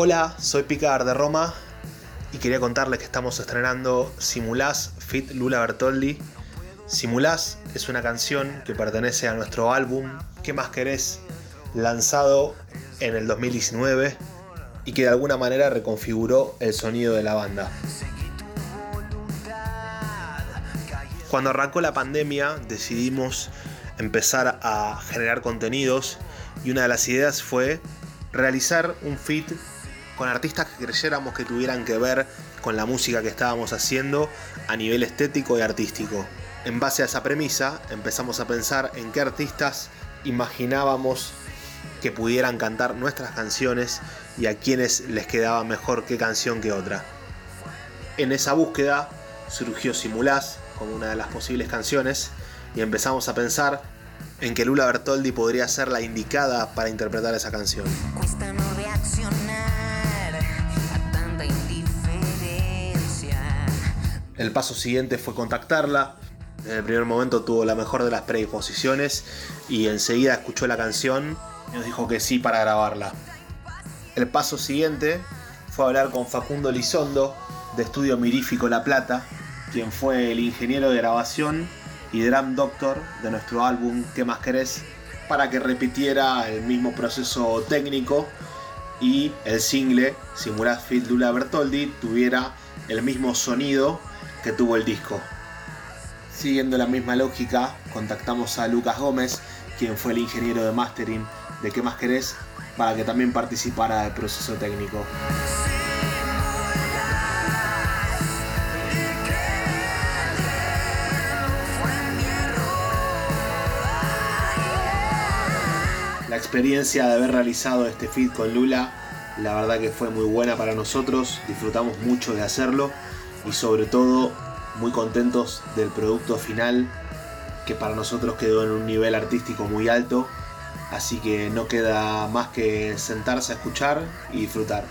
Hola, soy Picard de Roma y quería contarles que estamos estrenando Simulás Fit Lula Bertoldi. Simulás es una canción que pertenece a nuestro álbum ¿Qué más querés? lanzado en el 2019 y que de alguna manera reconfiguró el sonido de la banda. Cuando arrancó la pandemia decidimos empezar a generar contenidos y una de las ideas fue realizar un feed con artistas que creyéramos que tuvieran que ver con la música que estábamos haciendo a nivel estético y artístico. En base a esa premisa empezamos a pensar en qué artistas imaginábamos que pudieran cantar nuestras canciones y a quienes les quedaba mejor qué canción que otra. En esa búsqueda surgió Simulás como una de las posibles canciones y empezamos a pensar en que Lula Bertoldi podría ser la indicada para interpretar esa canción. El paso siguiente fue contactarla. En el primer momento tuvo la mejor de las predisposiciones y enseguida escuchó la canción y nos dijo que sí para grabarla. El paso siguiente fue hablar con Facundo Lizondo de Estudio Mirífico La Plata, quien fue el ingeniero de grabación y drum doctor de nuestro álbum ¿Qué más querés? para que repitiera el mismo proceso técnico y el single Simulat Fit Lula Bertoldi tuviera el mismo sonido tuvo el disco. Siguiendo la misma lógica, contactamos a Lucas Gómez, quien fue el ingeniero de mastering de ¿Qué más querés? para que también participara del proceso técnico. La experiencia de haber realizado este feed con Lula, la verdad que fue muy buena para nosotros, disfrutamos mucho de hacerlo y sobre todo muy contentos del producto final que para nosotros quedó en un nivel artístico muy alto, así que no queda más que sentarse a escuchar y disfrutar.